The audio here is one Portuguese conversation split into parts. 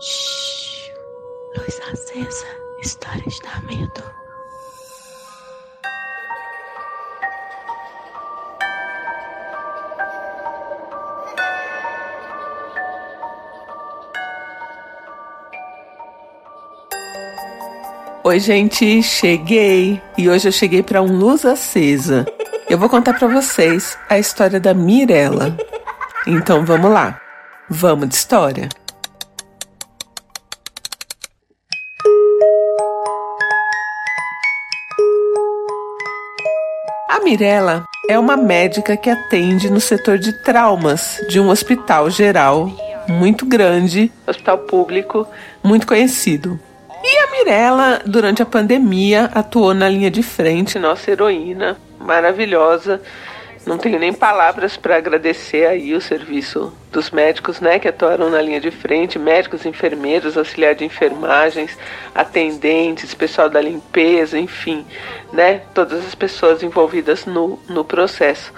Shhh. Luz acesa. Histórias da medo. Oi, gente, cheguei. E hoje eu cheguei para um luz acesa. Eu vou contar para vocês a história da Mirella. Então vamos lá. Vamos de história. Mirella é uma médica que atende no setor de traumas de um hospital geral muito grande, hospital público muito conhecido. E a Mirella, durante a pandemia, atuou na linha de frente, nossa heroína maravilhosa. Não tenho nem palavras para agradecer aí o serviço dos médicos, né, que atuaram na linha de frente, médicos, enfermeiros, auxiliar de enfermagens, atendentes, pessoal da limpeza, enfim, né, todas as pessoas envolvidas no, no processo.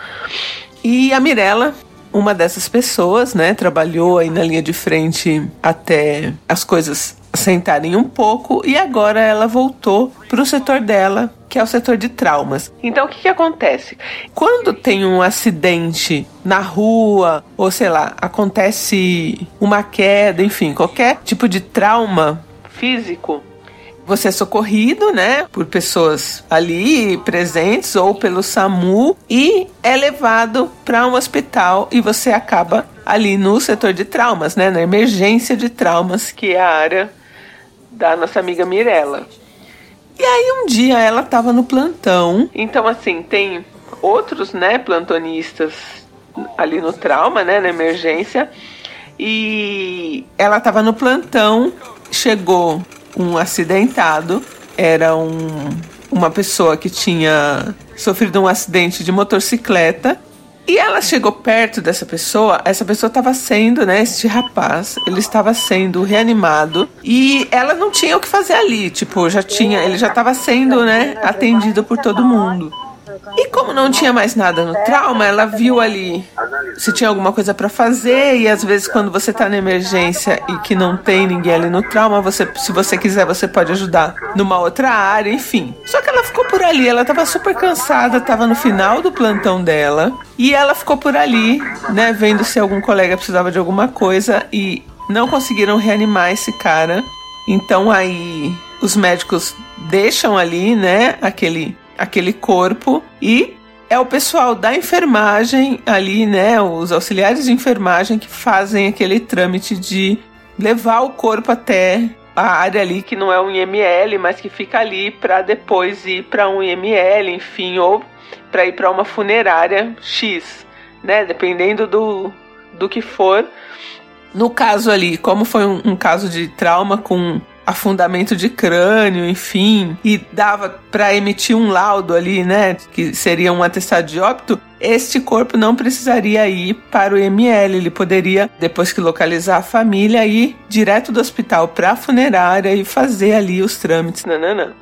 E a Mirella uma dessas pessoas, né, trabalhou aí na linha de frente até as coisas sentarem um pouco e agora ela voltou para o setor dela, que é o setor de traumas. Então o que, que acontece? Quando tem um acidente na rua, ou sei lá, acontece uma queda, enfim, qualquer tipo de trauma físico, você é socorrido, né, por pessoas ali presentes ou pelo SAMU e é levado para um hospital e você acaba ali no setor de traumas, né, na emergência de traumas, que é a área da nossa amiga Mirella. E aí um dia ela estava no plantão, então assim, tem outros, né, plantonistas ali no trauma, né, na emergência, e ela estava no plantão, chegou um acidentado, era um, uma pessoa que tinha sofrido um acidente de motocicleta. E ela chegou perto dessa pessoa, essa pessoa estava sendo, né, este rapaz, ele estava sendo reanimado e ela não tinha o que fazer ali, tipo, já tinha, ele já estava sendo, né, atendido por todo mundo. E como não tinha mais nada no trauma, ela viu ali se tinha alguma coisa para fazer e às vezes quando você tá na emergência e que não tem ninguém ali no trauma, você, se você quiser, você pode ajudar numa outra área, enfim. Só que ela ficou por ali, ela tava super cansada, tava no final do plantão dela e ela ficou por ali, né, vendo se algum colega precisava de alguma coisa e não conseguiram reanimar esse cara. Então aí os médicos deixam ali, né, aquele aquele corpo e é o pessoal da enfermagem ali, né, os auxiliares de enfermagem que fazem aquele trâmite de levar o corpo até a área ali que não é um IML, mas que fica ali para depois ir para um IML, enfim, ou para ir para uma funerária X, né, dependendo do, do que for. No caso ali, como foi um, um caso de trauma com afundamento de crânio, enfim, e dava para emitir um laudo ali, né, que seria um atestado de óbito, este corpo não precisaria ir para o IML, ele poderia, depois que localizar a família, ir direto do hospital para a funerária e fazer ali os trâmites, nananã.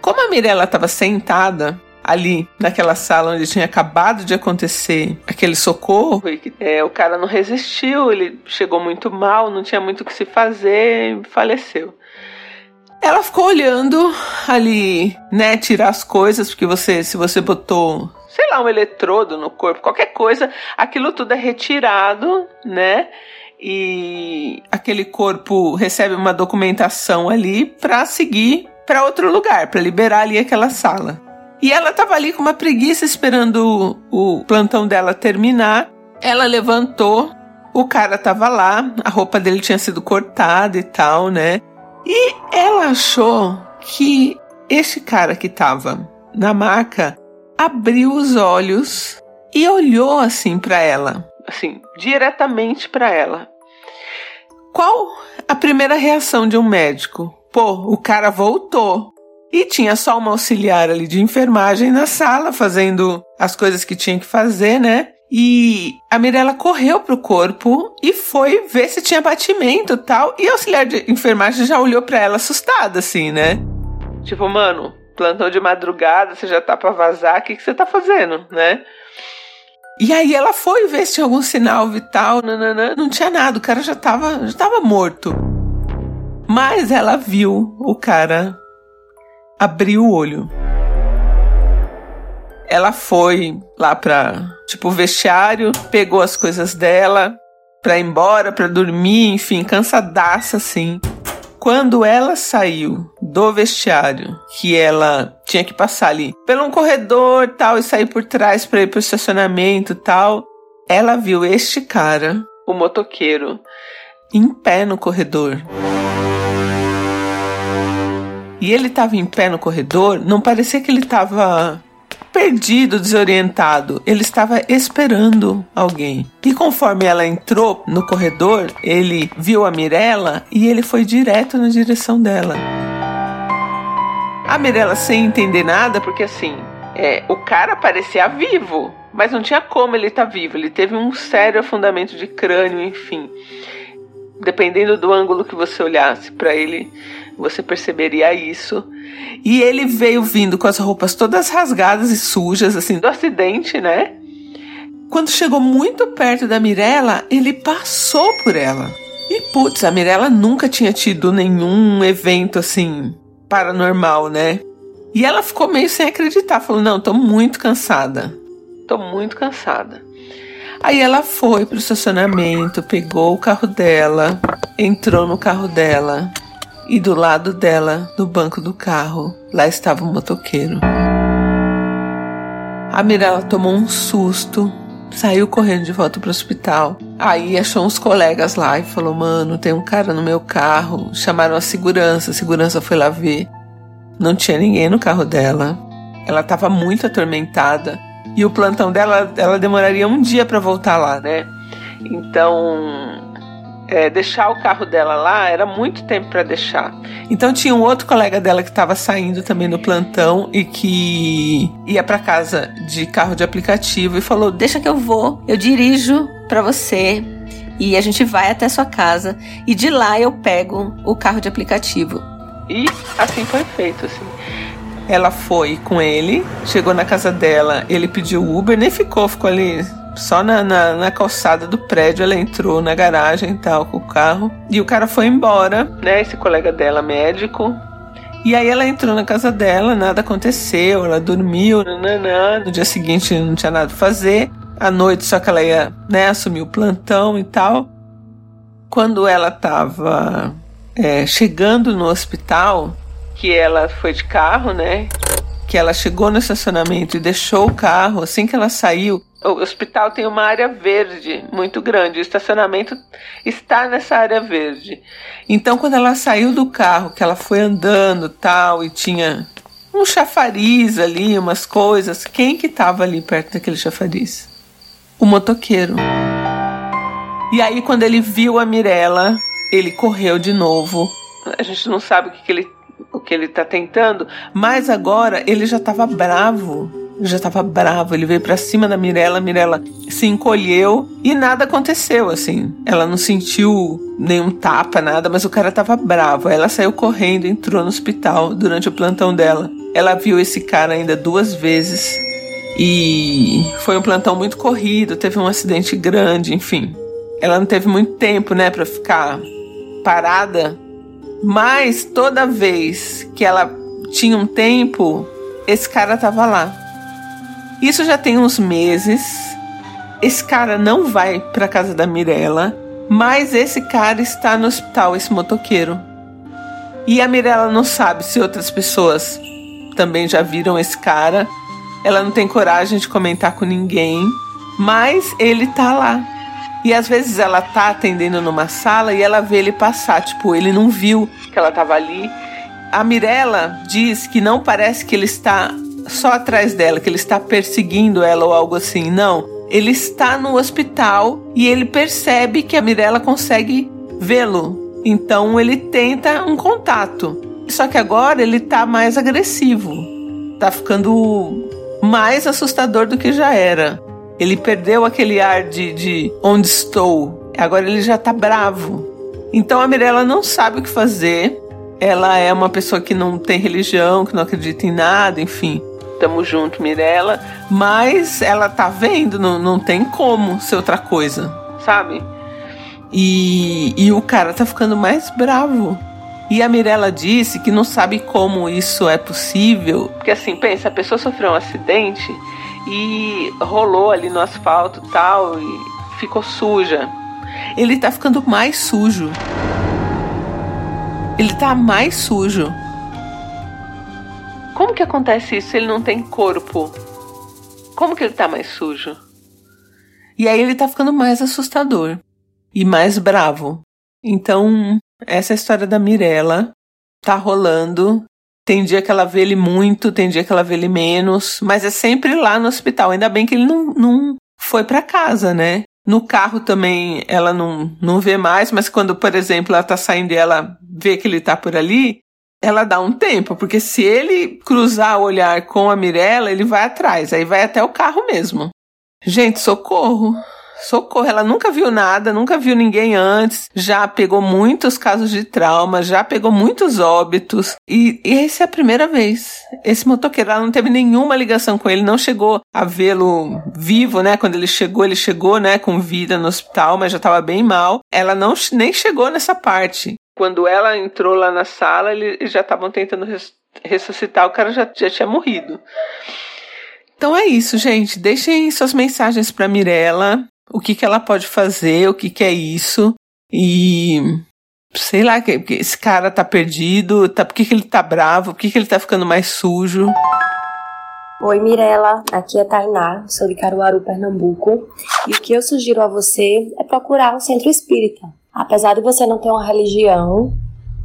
Como a Mirella estava sentada ali naquela sala onde tinha acabado de acontecer aquele socorro e é, o cara não resistiu, ele chegou muito mal, não tinha muito o que se fazer e faleceu. Ela ficou olhando ali, né, tirar as coisas, porque você, se você botou, sei lá, um eletrodo no corpo, qualquer coisa, aquilo tudo é retirado, né? E aquele corpo recebe uma documentação ali para seguir para outro lugar, para liberar ali aquela sala. E ela tava ali com uma preguiça esperando o, o plantão dela terminar. Ela levantou, o cara tava lá, a roupa dele tinha sido cortada e tal, né? E ela achou que esse cara que tava na maca abriu os olhos e olhou assim para ela, assim, diretamente para ela. Qual a primeira reação de um médico? Pô, o cara voltou. E tinha só uma auxiliar ali de enfermagem na sala, fazendo as coisas que tinha que fazer, né? E a Mirella correu pro corpo e foi ver se tinha batimento tal. E a auxiliar de enfermagem já olhou para ela assustada, assim, né? Tipo, mano, plantão de madrugada, você já tá pra vazar, o que, que você tá fazendo, né? E aí ela foi ver se tinha algum sinal vital, nananã, não tinha nada, o cara já tava, já tava morto. Mas ela viu o cara abrir o olho. Ela foi lá pra, tipo, vestiário, pegou as coisas dela pra ir embora, pra dormir, enfim, cansadaça assim. Quando ela saiu do vestiário, que ela tinha que passar ali pelo um corredor tal e sair por trás para ir pro estacionamento tal, ela viu este cara, o motoqueiro, em pé no corredor. E ele estava em pé no corredor, não parecia que ele estava perdido, desorientado. Ele estava esperando alguém. E conforme ela entrou no corredor, ele viu a Mirella e ele foi direto na direção dela. A Mirella sem entender nada, porque assim, é, o cara parecia vivo, mas não tinha como ele estar tá vivo. Ele teve um sério afundamento de crânio, enfim. Dependendo do ângulo que você olhasse para ele, você perceberia isso. E ele veio vindo com as roupas todas rasgadas e sujas, assim, do acidente, né? Quando chegou muito perto da Mirella, ele passou por ela. E putz, a Mirella nunca tinha tido nenhum evento assim paranormal, né? E ela ficou meio sem acreditar, falou: "Não, tô muito cansada. Tô muito cansada". Aí ela foi pro estacionamento, pegou o carro dela, entrou no carro dela e do lado dela, no banco do carro, lá estava o motoqueiro. A Mirella tomou um susto, saiu correndo de volta para o hospital. Aí achou uns colegas lá e falou: Mano, tem um cara no meu carro. Chamaram a segurança, a segurança foi lá ver. Não tinha ninguém no carro dela. Ela estava muito atormentada e o plantão dela, ela demoraria um dia para voltar lá, né? Então é, deixar o carro dela lá era muito tempo para deixar. Então tinha um outro colega dela que estava saindo também no plantão e que ia para casa de carro de aplicativo e falou: "Deixa que eu vou, eu dirijo para você e a gente vai até sua casa e de lá eu pego o carro de aplicativo". E assim foi feito, assim. Ela foi com ele, chegou na casa dela, ele pediu Uber, nem ficou, ficou ali só na, na, na, calçada do prédio ela entrou na garagem tal com o carro. E o cara foi embora, né? Esse colega dela, médico. E aí ela entrou na casa dela, nada aconteceu, ela dormiu, nananã. No dia seguinte não tinha nada pra fazer. À noite só que ela ia, né, assumir o plantão e tal. Quando ela tava é, chegando no hospital, que ela foi de carro, né? Que ela chegou no estacionamento e deixou o carro, assim que ela saiu, o hospital tem uma área verde muito grande. O estacionamento está nessa área verde. Então, quando ela saiu do carro, que ela foi andando tal e tinha um chafariz ali, umas coisas, quem que estava ali perto daquele chafariz? O motoqueiro. E aí, quando ele viu a Mirella, ele correu de novo. A gente não sabe o que, que ele o que ele está tentando, mas agora ele já estava bravo já estava bravo, ele veio para cima da Mirella, Mirella se encolheu e nada aconteceu, assim. Ela não sentiu nenhum tapa, nada, mas o cara estava bravo. Ela saiu correndo, entrou no hospital durante o plantão dela. Ela viu esse cara ainda duas vezes e foi um plantão muito corrido, teve um acidente grande, enfim. Ela não teve muito tempo, né, para ficar parada, mas toda vez que ela tinha um tempo, esse cara tava lá. Isso já tem uns meses. Esse cara não vai para casa da Mirella, mas esse cara está no hospital, esse motoqueiro. E a Mirella não sabe se outras pessoas também já viram esse cara. Ela não tem coragem de comentar com ninguém, mas ele tá lá. E às vezes ela tá atendendo numa sala e ela vê ele passar, tipo, ele não viu que ela tava ali. A Mirella diz que não parece que ele está só atrás dela, que ele está perseguindo ela ou algo assim. Não. Ele está no hospital e ele percebe que a Mirella consegue vê-lo. Então ele tenta um contato. Só que agora ele tá mais agressivo. Tá ficando mais assustador do que já era. Ele perdeu aquele ar de, de onde estou. Agora ele já tá bravo. Então a Mirella não sabe o que fazer. Ela é uma pessoa que não tem religião, que não acredita em nada, enfim. Tamo junto, Mirella. Mas ela tá vendo, não, não tem como ser outra coisa, sabe? E, e o cara tá ficando mais bravo. E a Mirella disse que não sabe como isso é possível. Porque assim, pensa, a pessoa sofreu um acidente e rolou ali no asfalto tal e ficou suja. Ele tá ficando mais sujo. Ele tá mais sujo. Que acontece isso ele não tem corpo? Como que ele tá mais sujo? E aí ele tá ficando mais assustador e mais bravo. Então, essa é história da Mirella. Tá rolando. Tem dia que ela vê ele muito, tem dia que ela vê ele menos, mas é sempre lá no hospital. Ainda bem que ele não, não foi para casa, né? No carro também ela não, não vê mais, mas quando, por exemplo, ela tá saindo e ela vê que ele tá por ali, ela dá um tempo, porque se ele cruzar o olhar com a Mirella, ele vai atrás, aí vai até o carro mesmo. Gente, socorro! socorro, ela nunca viu nada, nunca viu ninguém antes, já pegou muitos casos de trauma, já pegou muitos óbitos, e, e essa é a primeira vez. Esse motoqueiro, ela não teve nenhuma ligação com ele, não chegou a vê-lo vivo, né? Quando ele chegou, ele chegou, né, com vida no hospital, mas já estava bem mal. Ela não nem chegou nessa parte. Quando ela entrou lá na sala, eles já estavam tentando ressuscitar, o cara já, já tinha morrido. Então é isso, gente. Deixem suas mensagens para Mirella o que, que ela pode fazer, o que, que é isso. E sei lá, esse cara tá perdido, tá, por que, que ele tá bravo, por que, que ele tá ficando mais sujo. Oi Mirella, aqui é Tainá, sou de Caruaru, Pernambuco, e o que eu sugiro a você é procurar um centro espírita. Apesar de você não ter uma religião,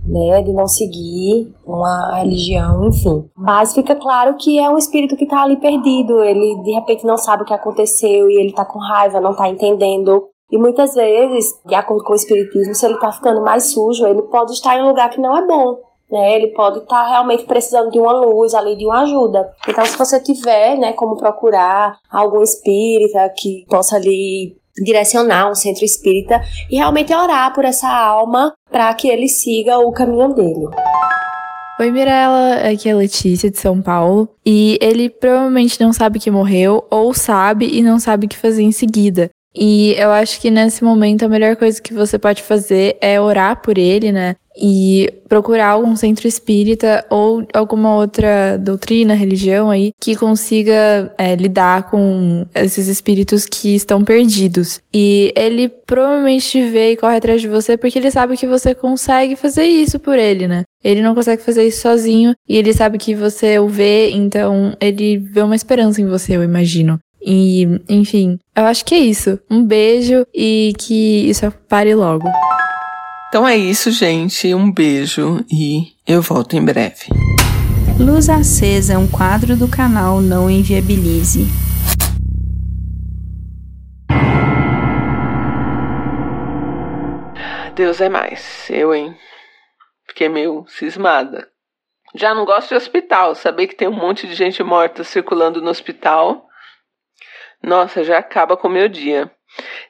né, de não seguir uma religião, enfim. Mas fica claro que é um espírito que está ali perdido, ele de repente não sabe o que aconteceu e ele está com raiva, não está entendendo. E muitas vezes, de acordo com o espiritismo, se ele está ficando mais sujo, ele pode estar em um lugar que não é bom. Né, ele pode estar tá realmente precisando de uma luz ali, de uma ajuda. Então, se você tiver, né, como procurar algum espírita que possa ali direcionar um centro espírita e realmente orar por essa alma para que ele siga o caminho dele. Oi, Mirella, aqui é a Letícia de São Paulo. E ele provavelmente não sabe que morreu, ou sabe e não sabe o que fazer em seguida. E eu acho que nesse momento a melhor coisa que você pode fazer é orar por ele, né? E procurar algum centro espírita ou alguma outra doutrina, religião aí que consiga é, lidar com esses espíritos que estão perdidos. E ele provavelmente te vê e corre atrás de você porque ele sabe que você consegue fazer isso por ele, né? Ele não consegue fazer isso sozinho e ele sabe que você o vê, então ele vê uma esperança em você, eu imagino. E, enfim, eu acho que é isso. Um beijo e que isso pare logo. Então é isso, gente. Um beijo e eu volto em breve. Luz Acesa é um quadro do canal Não Inviabilize. Deus é mais. Eu, hein? Fiquei meio cismada. Já não gosto de hospital. Saber que tem um monte de gente morta circulando no hospital nossa, já acaba com o meu dia.